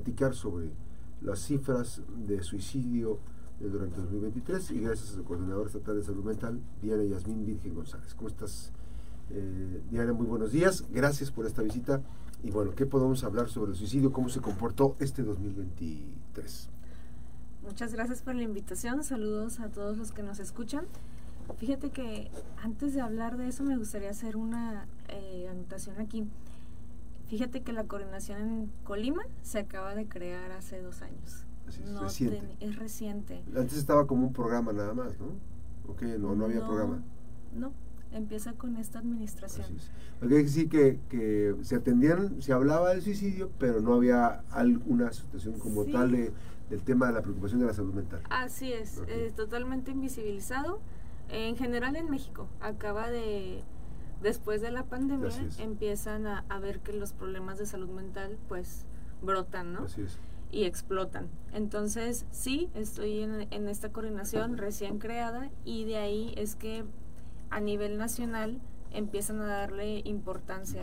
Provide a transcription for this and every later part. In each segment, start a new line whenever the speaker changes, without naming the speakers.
platicar sobre las cifras de suicidio durante 2023 y gracias al coordinador estatal de salud mental, Diana Yasmín Virgen González. ¿Cómo estás, eh, Diana? Muy buenos días, gracias por esta visita. Y bueno, ¿qué podemos hablar sobre el suicidio? ¿Cómo se comportó este 2023?
Muchas gracias por la invitación, saludos a todos los que nos escuchan. Fíjate que antes de hablar de eso me gustaría hacer una eh, anotación aquí. Fíjate que la coordinación en Colima se acaba de crear hace dos años
es, reciente.
es reciente.
Antes estaba como un programa nada más, ¿no? ¿O no, no había programa?
No, empieza con esta administración.
Porque hay que decir que, se atendían, se hablaba del suicidio, pero no había alguna situación como tal de, del tema de la preocupación de la salud mental.
Así es, totalmente invisibilizado. En general en México, acaba de, después de la pandemia, empiezan a, a ver que los problemas de salud mental pues brotan, ¿no?
Así es
y explotan. Entonces, sí, estoy en, esta coordinación recién creada y de ahí es que a nivel nacional empiezan a darle importancia.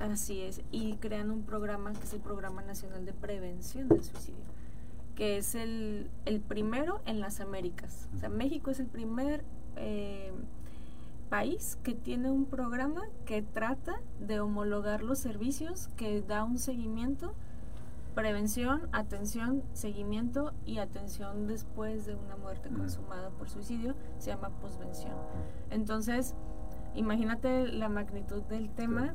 Así es. Y crean un programa que es el Programa Nacional de Prevención del Suicidio, que es el, el primero en las Américas. O sea, México es el primer eh, país que tiene un programa que trata de homologar los servicios, que da un seguimiento prevención, atención, seguimiento y atención después de una muerte consumada por suicidio se llama posvención. Entonces, imagínate la magnitud del tema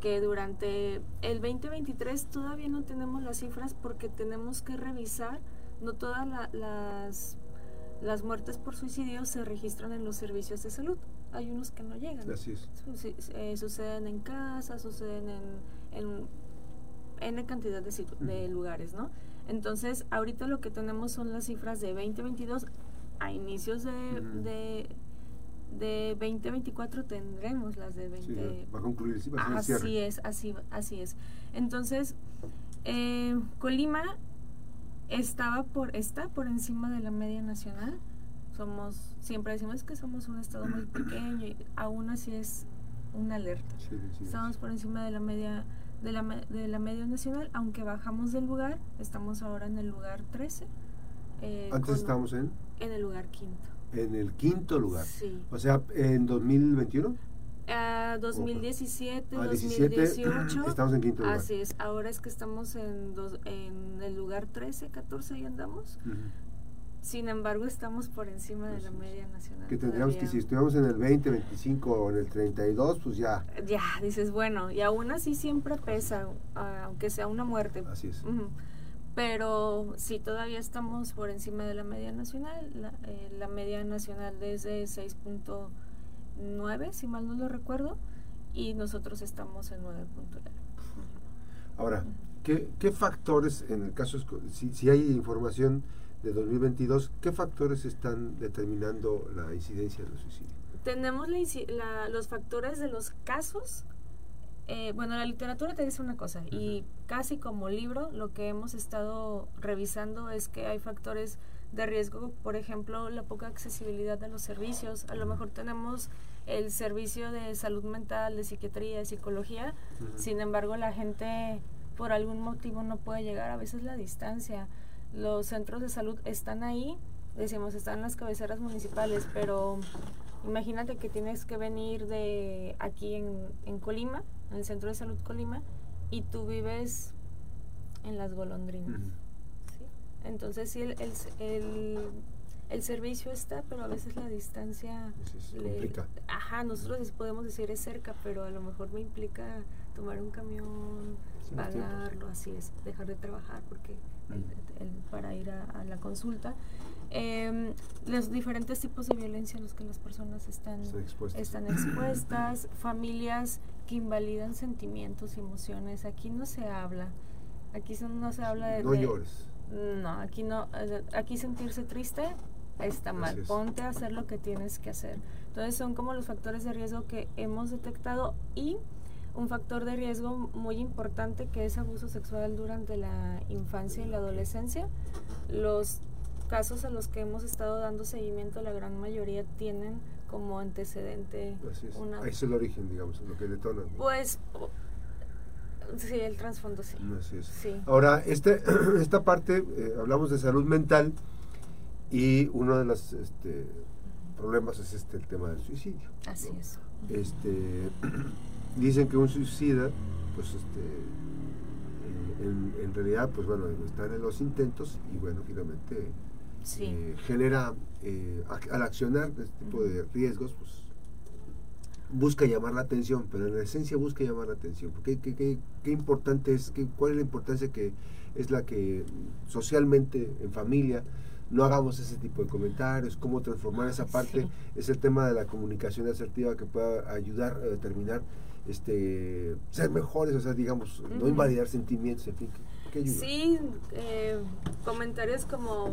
que durante el 2023 todavía no tenemos las cifras porque tenemos que revisar, no todas las, las muertes por suicidio se registran en los servicios de salud. Hay unos que no llegan.
Así es.
Eh, suceden en casa, suceden en, en N cantidad de, lugares, ¿no? Entonces, ahorita lo que tenemos son las cifras de 2022. A inicios de, de, 2024 tendremos las de 20...
va a concluir, sí,
Así es, así, así es. Entonces, eh, Colima estaba por, está por encima de la media nacional. Somos, siempre decimos que somos un estado muy pequeño y aún así es una alerta. Estamos por encima de la media de la, de la media nacional, aunque bajamos del lugar, estamos ahora en el lugar 13.
Eh, Antes estábamos en...
En el lugar quinto.
En el quinto lugar.
Sí.
O sea, en 2021.
Uh, 2017, 2018.
Estamos en quinto lugar.
Así es. Ahora es que estamos en, dos, en el lugar 13, 14 y andamos. Sin embargo, estamos por encima de la media nacional.
Que tendríamos que, si estuviéramos en el 20, 25 o en el 32, pues ya.
Ya, dices, bueno, y aún así siempre pesa, aunque sea una muerte.
Así es.
Pero sí, todavía estamos por encima de la media nacional. La, eh, la media nacional desde 6.9, si mal no lo recuerdo, y nosotros estamos en 9.9.
Ahora, ¿qué, ¿qué, factores, en el caso, si, si hay información de 2022, ¿qué factores están determinando la incidencia del suicidio?
Tenemos los factores de los casos. Eh, bueno, la literatura te dice una cosa y casi como libro lo que hemos estado revisando es que hay factores de riesgo, por ejemplo, la poca accesibilidad a los servicios. A lo mejor tenemos el servicio de salud mental, de psiquiatría, de psicología, sin embargo la gente por algún motivo no puede llegar, a veces la distancia los centros de salud están ahí, decimos, están en las cabeceras municipales, pero imagínate que tienes que venir de aquí en, en Colima, en el centro de salud Colima, y tú vives en las golondrinas. Entonces sí, el, el, el, servicio está, pero a veces la distancia...
le,
ajá, nosotros podemos decir es cerca, pero a lo mejor me implica tomar un camión, pagarlo, así es, dejar de trabajar porque para ir a, la consulta. Em, los diferentes tipos de violencia a los que las personas están
expuestas.
están expuestas, familias que invalidan sentimientos y emociones. Aquí no se habla, aquí no se habla de...
No llores.
No, aquí no, aquí sentirse triste está mal. Ponte a hacer lo que tienes que hacer. Entonces son como los factores de riesgo que hemos detectado y un factor de riesgo muy importante que es abuso sexual durante la infancia y la adolescencia. Los casos a los que hemos estado dando seguimiento, la gran mayoría tienen como antecedente
una... es el origen, digamos, lo que detona.
Pues Sí, el trasfondo sí.
sí. Ahora, este, esta parte, eh, hablamos de salud mental y uno de los este, problemas es este el tema del suicidio.
Así es.
Este, dicen que un suicida, pues este, eh, en, realidad, pues bueno, están en los intentos y bueno, finalmente eh, genera, al accionar este tipo de riesgos, pues busca llamar la atención, pero en la esencia busca llamar la atención. ¿Qué, qué, qué, qué importante es, qué, cuál es la importancia que es la que socialmente, en familia, no hagamos ese tipo de comentarios, cómo transformar esa parte, es el tema de la comunicación asertiva que pueda ayudar a determinar este ser mejores, o sea, digamos, no invalidar sentimientos, en fin.
Sí, eh, comentarios como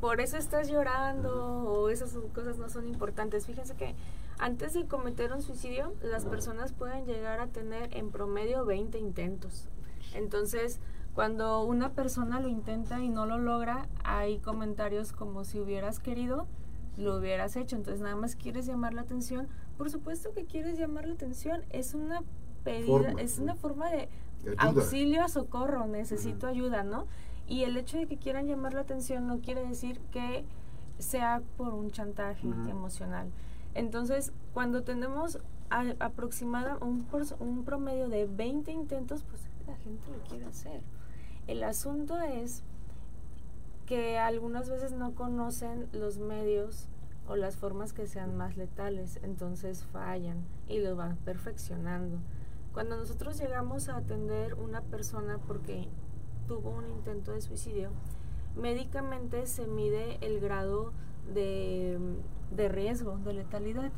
por eso estás llorando o esas cosas no son importantes. Fíjense que antes de cometer un suicidio, las personas pueden llegar a tener en promedio 20 intentos. Entonces, cuando una persona lo intenta y no lo logra, hay comentarios como si hubieras querido, lo hubieras hecho. Entonces, nada más quieres llamar la atención. Por supuesto que quieres llamar la atención. Es una pedida, es una forma de auxilio, socorro, necesito ayuda, ¿no? Y el hecho de que quieran llamar la atención no quiere decir que sea por un chantaje emocional. Entonces, cuando tenemos aproximada un, un promedio de 20 intentos, pues la gente lo quiere hacer. El asunto es que algunas veces no conocen los medios o las formas que sean más letales, entonces fallan y lo van perfeccionando. Cuando nosotros llegamos a atender una persona porque tuvo un intento de suicidio, médicamente se mide el grado de de riesgo, de letalidad.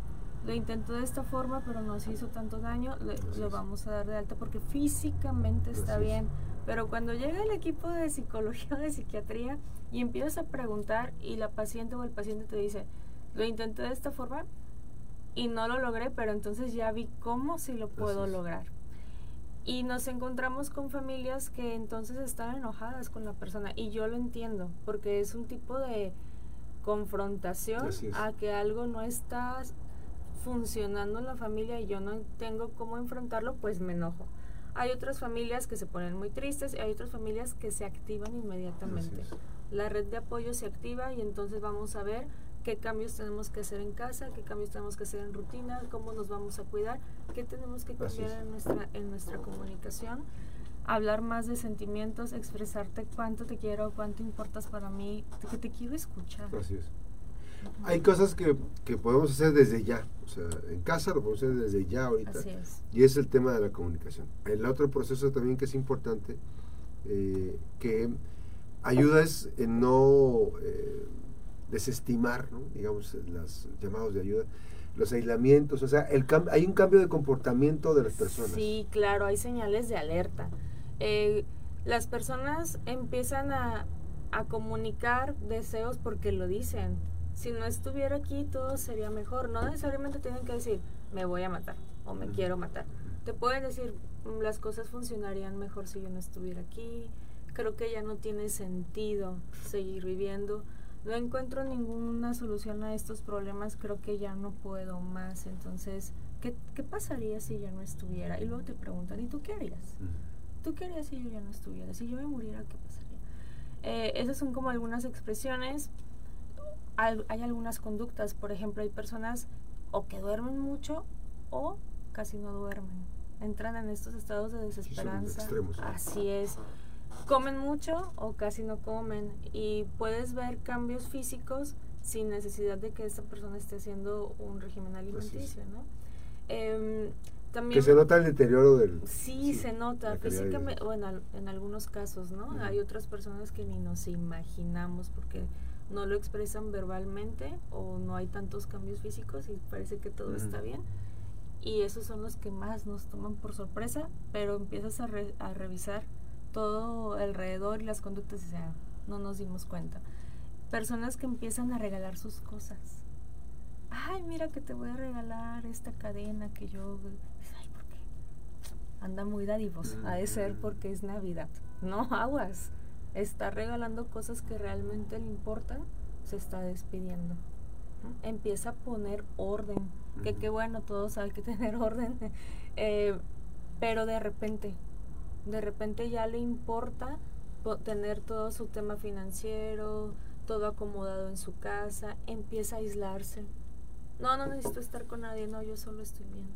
Lo intentó de esta forma, pero no se hizo tanto daño, lo vamos a dar de alta porque físicamente está bien. Pero cuando llega el equipo de psicología o de psiquiatría y empiezas a preguntar y la paciente o el paciente te dice, lo intenté de esta forma y no lo logré, pero entonces ya vi cómo si lo puedo lograr. Y nos encontramos con familias que entonces están enojadas con la persona y yo lo entiendo porque es un tipo de confrontación a que algo no está funcionando en la familia y yo no tengo cómo enfrentarlo, pues me enojo. Hay otras familias que se ponen muy tristes y hay otras familias que se activan inmediatamente. La red de apoyo se activa y entonces vamos a ver qué cambios tenemos que hacer en casa, qué cambios tenemos que hacer en rutina, cómo nos vamos a cuidar, qué tenemos que cambiar en nuestra, en nuestra comunicación hablar más de sentimientos, expresarte cuánto te quiero, cuánto importas para mí, que te quiero escuchar.
Así es. Hay cosas que, que, podemos hacer desde ya, o sea, en casa lo podemos hacer desde ya ahorita.
Así es.
Y es el tema de la comunicación. El otro proceso también que es importante, eh, que ayuda es en no eh, desestimar, ¿no? digamos, los llamados de ayuda, los aislamientos, o sea, el hay un cambio de comportamiento de las personas.
Sí, claro, hay señales de alerta. Eh, las personas empiezan a, a comunicar deseos porque lo dicen. Si no estuviera aquí, todo sería mejor. No necesariamente tienen que decir, me voy a matar o me quiero matar. Te pueden decir, mm, las cosas funcionarían mejor si yo no estuviera aquí. Creo que ya no tiene sentido seguir viviendo. No encuentro ninguna solución a estos problemas. Creo que ya no puedo más. Entonces, ¿qué, qué pasaría si ya no estuviera? Y luego te preguntan, ¿y tú qué harías? ¿tú qué harías si yo ya no estuviera? Si yo me muriera, ¿qué pasaría? Eh, esas son como algunas expresiones. Hay, algunas conductas, por ejemplo, hay personas o que duermen mucho o casi no duermen. Entran en estos estados de desesperanza. Así es. Comen mucho o casi no comen. Y puedes ver cambios físicos sin necesidad de que esta persona esté haciendo un régimen alimenticio, ¿no? Eh,
que se nota el deterioro del...
Sí, se nota físicamente, bueno, en algunos casos, ¿no? Hay otras personas que ni nos imaginamos porque no lo expresan verbalmente o no hay tantos cambios físicos y parece que todo está bien. Y esos son los que más nos toman por sorpresa, pero empiezas a, a revisar todo alrededor y las conductas y sea, no nos dimos cuenta. Personas que empiezan a regalar sus cosas. Ay, mira que te voy a regalar esta cadena que yo anda muy dadivoso. Ha de ser porque es Navidad. No aguas. Está regalando cosas que realmente le importan, se está despidiendo. Empieza a poner orden. Que qué bueno, todos hay que tener orden. Eh, pero de repente, De repente ya le importa tener todo su tema financiero, todo acomodado en su casa, empieza a aislarse. No, no necesito estar con nadie, no, yo solo estoy bien.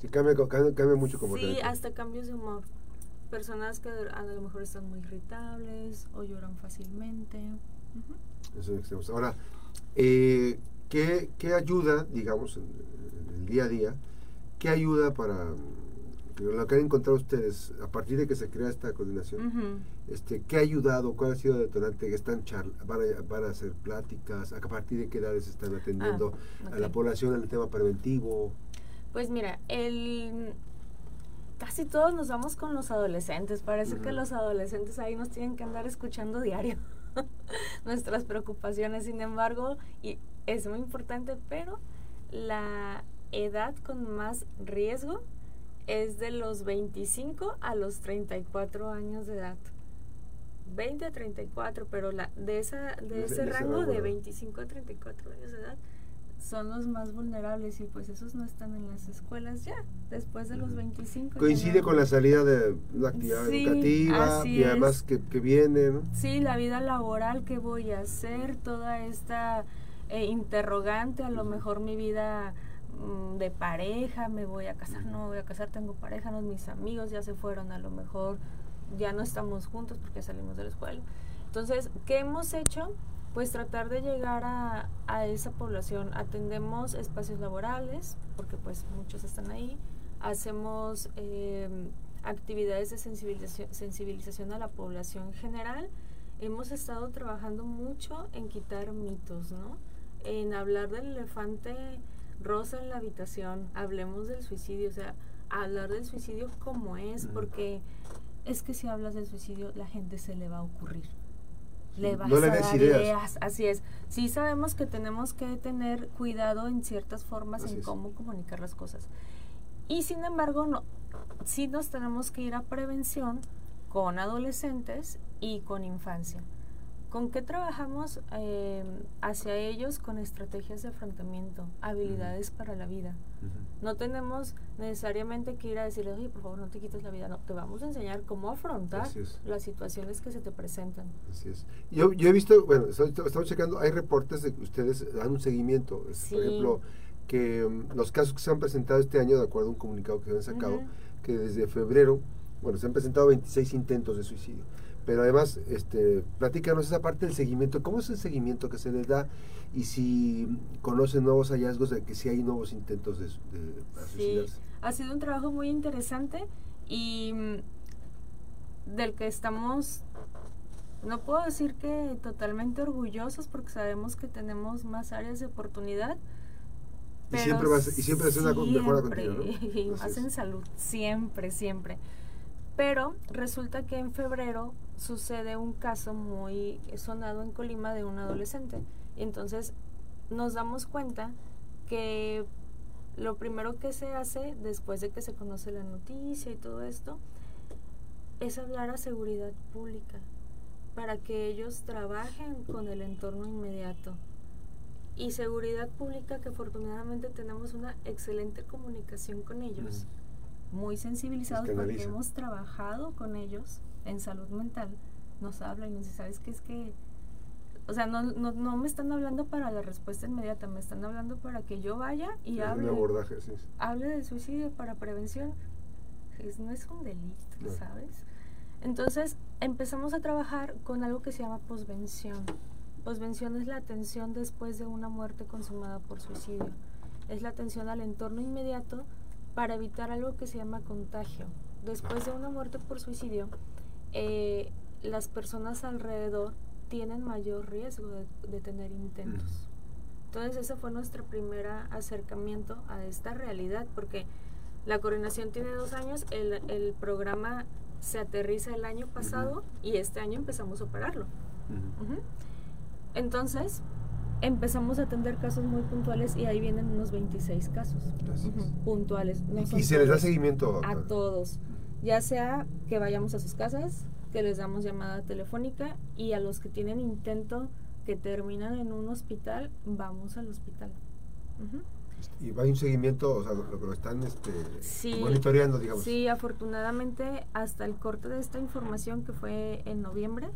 sí. cambia, cambia, mucho como
Sí, hasta cambios de humor. Personas que a lo mejor están muy irritables o lloran fácilmente.
Eso es Ahora, eh, ¿qué, ¿qué, ayuda, digamos, en, el día a día, qué ayuda para lo que han encontrado ustedes a partir de que se crea esta coordinación, este, ¿qué ha ayudado? ¿Cuál ha sido el detonante? ¿Están van, a, van a hacer pláticas? ¿A partir de qué edades están atendiendo ah, a la población en el tema preventivo?
Pues mira, el casi todos nos vamos con los adolescentes. Parece que los adolescentes ahí nos tienen que andar escuchando diario nuestras preocupaciones. Sin embargo, y es muy importante, pero la edad con más riesgo es de los 25 a los 34 años de edad. 20 a 34, pero la, de, esa, de ese, rango de 25 a 34 años de edad son los más vulnerables y pues esos no están en las escuelas ya, después de los 25.
Coincide con la salida de la actividad educativa y además que, que, viene, ¿no?
Sí, la vida laboral, que voy a hacer? Toda esta eh, interrogante, a lo mejor mi vida de pareja, me voy a casar, no voy a casar, tengo pareja, no, mis amigos ya se fueron, a lo mejor ya no estamos juntos porque salimos de la escuela. Entonces, ¿qué hemos hecho? Pues tratar de llegar a, a esa población. Atendemos espacios laborales, porque pues muchos están ahí. Hacemos em, actividades de sensibilización, sensibilización a la población general. Hemos estado trabajando mucho en quitar mitos, ¿no? En hablar del elefante rosa en la habitación, hablemos del suicidio, o sea, hablar del suicidio como es, porque es que si hablas del suicidio, la gente se le va a ocurrir. Le vas a dar ideas. Así es. Sí sabemos que tenemos que tener cuidado en ciertas formas en cómo comunicar las cosas. Y sin embargo, no, sí nos tenemos que ir a prevención con adolescentes y con infancia. ¿Con qué trabajamos em, hacia ellos? Con estrategias de afrontamiento, habilidades para la vida. No tenemos necesariamente que ir a decirle, oye, por favor, no te quites la vida. No, te vamos a enseñar cómo afrontar las situaciones que se te presentan.
Así es. Yo, yo he visto, bueno, estamos checando, hay reportes de que ustedes dan un seguimiento. Por ejemplo, que em, los casos que se han presentado este año, de acuerdo a un comunicado que han sacado, que desde febrero, bueno, se han presentado 26 intentos de suicidio pero además, este, platícanos esa parte del seguimiento. ¿Cómo es el seguimiento que se les da? Y si conocen nuevos hallazgos de que si hay nuevos intentos de,
de sí, ha sido un trabajo muy interesante y mm, del que estamos, no puedo decir que totalmente orgullosos porque sabemos que tenemos más áreas de oportunidad.
y siempre, va y siempre es una mejora continua.
Y más en salud, siempre, siempre. Pero resulta que en febrero sucede un caso muy sonado en Colima de un adolescente. Entonces nos damos cuenta que lo primero que se hace después de que se conoce la noticia y todo esto es hablar a seguridad pública para que ellos trabajen con el entorno inmediato. Y seguridad pública que afortunadamente tenemos una excelente comunicación con ellos, muy sensibilizados porque hemos trabajado con ellos en salud mental nos hablan y nos dicen, ¿sabes qué es que o sea, no, no, no, me están hablando para la respuesta inmediata, me están hablando para que yo vaya y hable.
abordaje,
Hable del suicidio para prevención. no es un delito, ¿sabes? Entonces empezamos a trabajar con algo que se llama posvención. Posvención es la atención después de una muerte consumada por suicidio. Es la atención al entorno inmediato para evitar algo que se llama contagio. Después de una muerte por suicidio, eh, las personas alrededor tienen mayor riesgo de, tener intentos. Entonces ese fue nuestro primer acercamiento a esta realidad, porque la coordinación tiene dos años, el, programa se aterriza el año pasado y este año empezamos a operarlo. Entonces empezamos a atender casos muy puntuales y ahí vienen unos 26 casos puntuales.
¿Y se les da seguimiento?
A todos, ya sea que vayamos a sus casas, que les damos llamada telefónica y a los que tienen intento que terminan en un hospital, vamos al hospital.
Y va un seguimiento, o sea, lo que lo están este, monitoreando, digamos.
Sí, afortunadamente hasta el corte de esta información que fue en noviembre,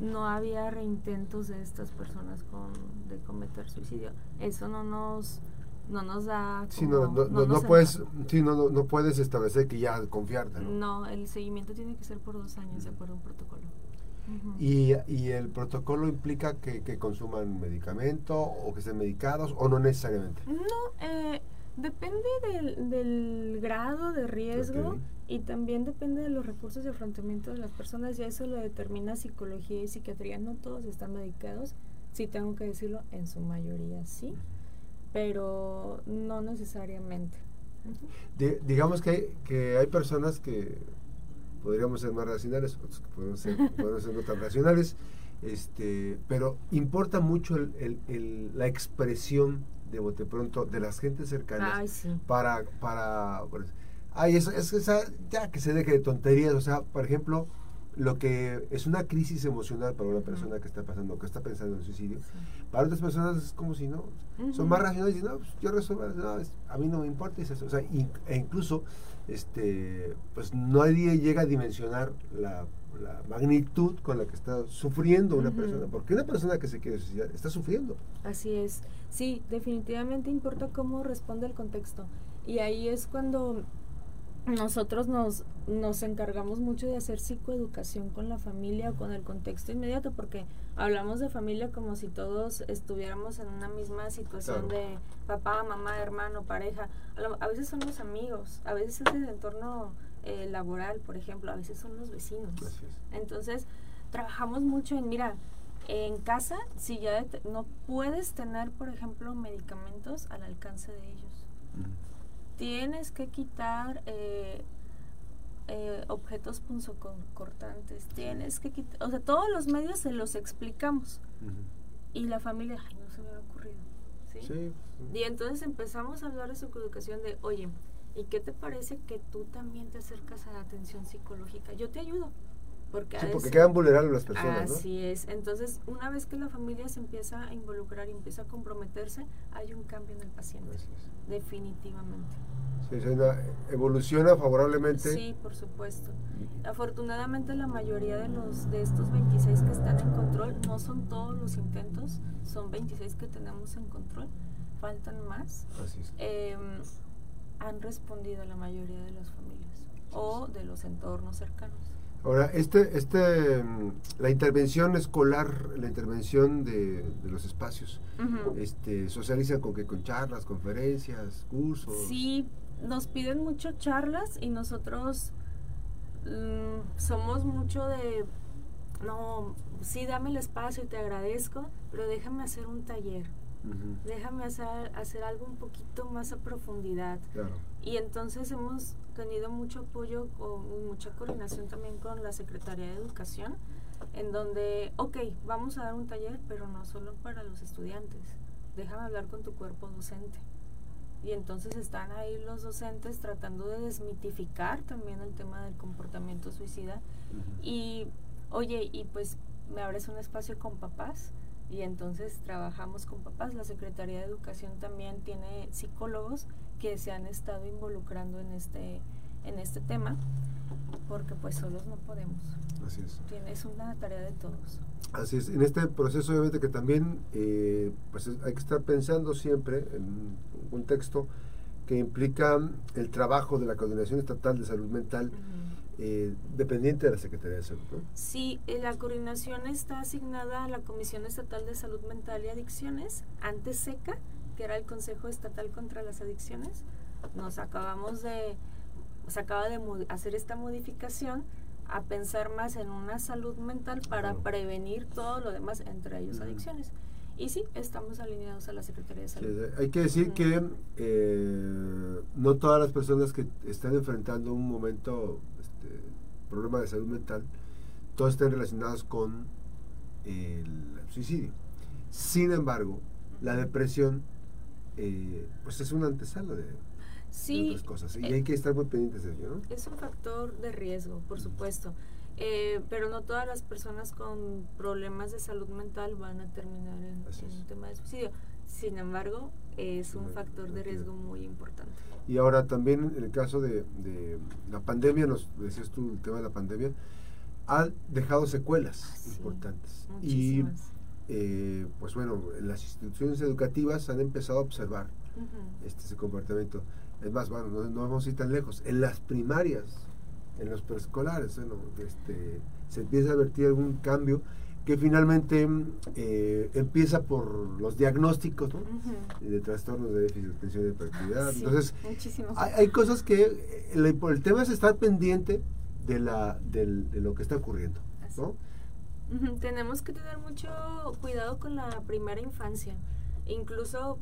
no había reintentos de estas personas con, de cometer suicidio. Eso no nos no nos da
sí, no, no, puedes sí, no, no, puedes establecer que ya confiarte
¿no? no el seguimiento tiene que ser por dos años de acuerdo a un protocolo
y, y, el protocolo implica que, que, consuman medicamento o que estén medicados o no necesariamente.
No eh, depende del, del, grado de riesgo y también depende de los recursos de afrontamiento de las personas ya eso lo determina psicología y psiquiatría. No todos están medicados sí tengo que decirlo en su mayoría sí pero no necesariamente.
digamos que que hay personas que podríamos ser más racionales, otros que podemos ser, ser no tan racionales, este, pero importa mucho el, el, la expresión de bote pronto de las gentes cercanas para, para, ay, es, es, ya que se deje de tonterías, o sea, por ejemplo, lo que es una crisis emocional para una persona que está pasando, que está pensando en suicidio, para otras personas es como si no, son más racionales y no, pues, yo resuelvo, no, a mí no me importa, eso. O sea, e incluso este, pues nadie llega a dimensionar la, magnitud con la que está sufriendo una persona, porque una persona que se quiere suicidar está sufriendo.
Así es, sí, definitivamente importa cómo responde el contexto. Y ahí es cuando nosotros nos, nos encargamos mucho de hacer psicoeducación con la familia o con el contexto inmediato, porque hablamos de familia como si todos estuviéramos en una misma situación de papá, mamá, hermano, pareja. A, veces son los amigos, a veces es el entorno eh, laboral, por ejemplo, a veces son los vecinos. Entonces, trabajamos mucho en, mira, en casa, si ya no puedes tener, por ejemplo, medicamentos al alcance de ellos tienes que quitar eh, eh, objetos punzocortantes, tienes que quitar, o sea, todos los medios se los explicamos. Y la familia, ay, no se me ha ocurrido. ¿sí? Y entonces empezamos a hablar de su educación de, oye, ¿y qué te parece que tú también te acercas a la atención psicológica? Yo te ayudo.
Porque, porque quedan vulnerables las personas.
Así es. Entonces, una vez que la familia se empieza a involucrar y empieza a comprometerse, hay un cambio en el paciente. Definitivamente.
Sí, evoluciona favorablemente.
Sí, por supuesto. Afortunadamente la mayoría de los de estos 26 que están en control, no son todos los intentos, son 26 que tenemos en control, faltan más.
Así es.
Em, han respondido la mayoría de las familias o de los entornos cercanos.
Ahora, este, este, la intervención escolar, la intervención de, los espacios, este, socializan con que con charlas, conferencias, cursos.
Sí, nos piden mucho charlas y nosotros mm, somos mucho de, no, sí, dame el espacio y te agradezco, pero déjame hacer un taller. Déjame hacer, hacer algo un poquito más a profundidad. Y entonces hemos tenido mucho apoyo o mucha coordinación también con la Secretaría de Educación, en donde, ok, vamos a dar un taller, pero no solo para los estudiantes, déjame hablar con tu cuerpo docente. Y entonces están ahí los docentes tratando de desmitificar también el tema del comportamiento suicida. Y, oye, y pues me abres un espacio con papás y entonces trabajamos con papás. La Secretaría de Educación también tiene psicólogos que se han estado involucrando en este, en este tema, porque pues solos no podemos.
Así es.
es una tarea de todos.
Así es. En este proceso obviamente que también eh, pues hay que estar pensando siempre en un contexto que implica el trabajo de la Coordinación Estatal de Salud Mental. Eh, dependiente de la Secretaría de Salud. ¿no?
Sí, eh, la coordinación está asignada a la Comisión Estatal de Salud Mental y Adicciones, antes SECA, que era el Consejo Estatal contra las Adicciones. Nos acabamos de, se acaba de hacer esta modificación a pensar más en una salud mental para prevenir todo lo demás, entre ellos adicciones. Y sí, estamos alineados a la Secretaría de Salud.
hay que decir que eh, no todas las personas que están enfrentando un momento este, problema de salud mental, todos están relacionados con el suicidio. Sin embargo, la depresión eh, pues es una antesala de, otras cosas y eh, hay que estar muy pendientes de ello.
Es un factor de riesgo, por supuesto. Eh, pero no todas las personas con problemas de salud mental van a terminar en, un tema de suicidio. Sin embargo, es un factor de riesgo muy importante.
Y ahora también en el caso de, la pandemia, nos decías tú el tema de la pandemia, ha dejado secuelas importantes. Y eh, pues bueno, las instituciones educativas han empezado a observar este ese comportamiento. Es más, bueno, no, vamos a ir tan lejos. En las primarias, en los preescolares, bueno, este, se empieza a advertir algún cambio que finalmente eh, empieza por los diagnósticos de trastornos de déficit de atención y hiperactividad. Entonces, hay, cosas que el, el, tema es estar pendiente de, la, de lo que está ocurriendo. ¿no?
Tenemos que tener mucho cuidado con la primera infancia. Incluso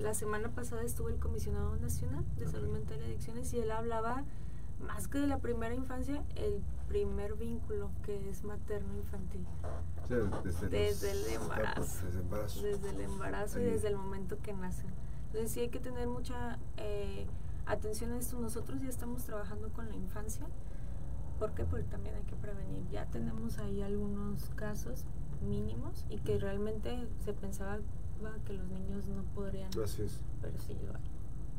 la semana pasada estuvo el comisionado nacional de salud mental y adicciones y él hablaba más que de la primera infancia, el primer vínculo que es materno infantil. desde, el embarazo. Desde el embarazo. y desde el momento que nacen. Entonces sí hay que tener mucha eh, atención a esto. Nosotros ya estamos trabajando con la infancia. ¿Por qué? Porque también hay que prevenir. Ya tenemos ahí algunos casos mínimos y que realmente se pensaba que los niños no podrían.
Gracias.
Pero sí lo hay.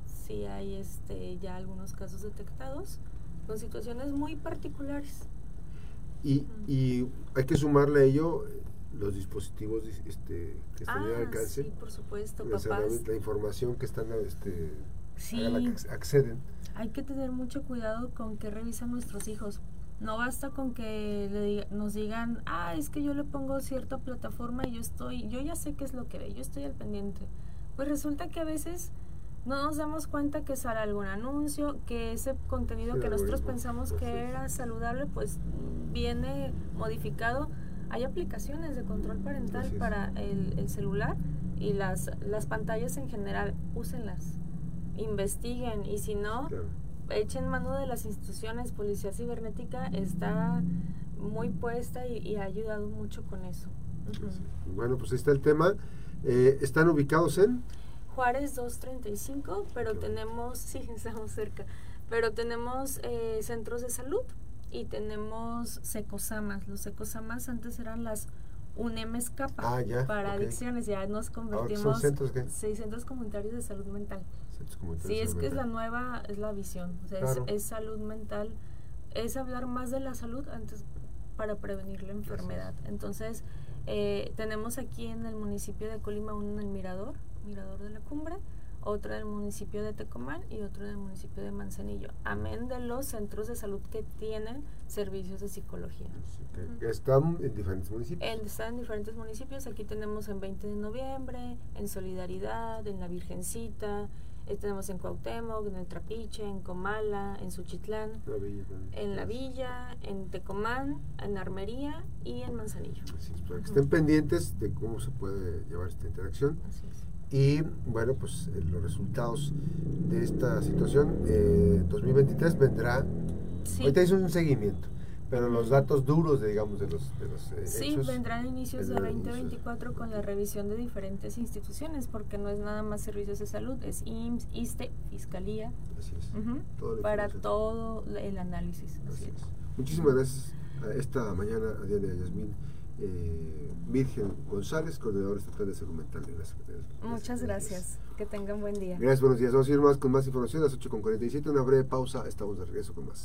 Sí hay este, ya algunos casos detectados con situaciones muy particulares.
Y, y hay que sumarle a ello eh, los dispositivos este, que están al ah, alcance.
Sí, por supuesto,
La información que están este, a la que acceden.
Hay que tener mucho cuidado con que revisan nuestros hijos. No basta con que le nos digan, ah, es que yo le pongo cierta plataforma y yo estoy, yo ya sé qué es lo que ve, yo estoy al pendiente. Pues resulta que a veces no nos damos cuenta que sale algún anuncio, que ese contenido que nosotros pensamos que era saludable, pues viene modificado. Hay aplicaciones de control parental para el, celular y las, las pantallas en general, úsenlas, investiguen y si no, echen mano de las instituciones. Policía Cibernética está muy puesta y, ha ayudado mucho con eso.
Bueno, pues ahí está el tema. Eh, ¿Están ubicados en?
Juárez 235, pero tenemos, sí, estamos cerca, pero tenemos eh, centros de salud y tenemos secosamas. Los secosamas antes eran las UNEMES capa
ah,
para adicciones, ya nos convertimos en seis centros comunitarios de salud mental. Sí, es que es la nueva, es la visión, o sea, es, salud mental, es hablar más de la salud antes para prevenir la enfermedad. Entonces, eh, tenemos aquí en el municipio de Colima un Mirador, Mirador de la Cumbre, otra del municipio de Tecomán y otro del municipio de Manzanillo, amén de los centros de salud que tienen servicios de psicología.
Están en diferentes municipios.
están en diferentes municipios, aquí tenemos en 20 de noviembre, en Solidaridad, en La Virgencita, eh, tenemos en Cuauhtémoc, en el Trapiche, en Comala, en Suchitlán, en La Villa, en Tecomán, en Armería y en Manzanillo.
para que estén pendientes de cómo se puede llevar esta interacción. Y bueno, pues eh, los resultados de esta situación, eh, 2023 vendrá. Ahorita hizo un seguimiento pero los datos duros, de, digamos, de los, de los
eh, Sí, vendrán inicios de 2024 con la revisión de diferentes instituciones, porque no es nada más servicios de salud, es IMSS, ISTE, Fiscalía,
Así es.
para todo el análisis.
Así, es. Muchísimas gracias esta mañana a Diana Yasmín. Eh, Virgen González, coordinadora estatal de salud mental de la Secretaría
Muchas gracias. Que tengan buen día.
Gracias, buenos días. Vamos a ir más con más información a las 8.47. Una breve pausa. Estamos de regreso con más.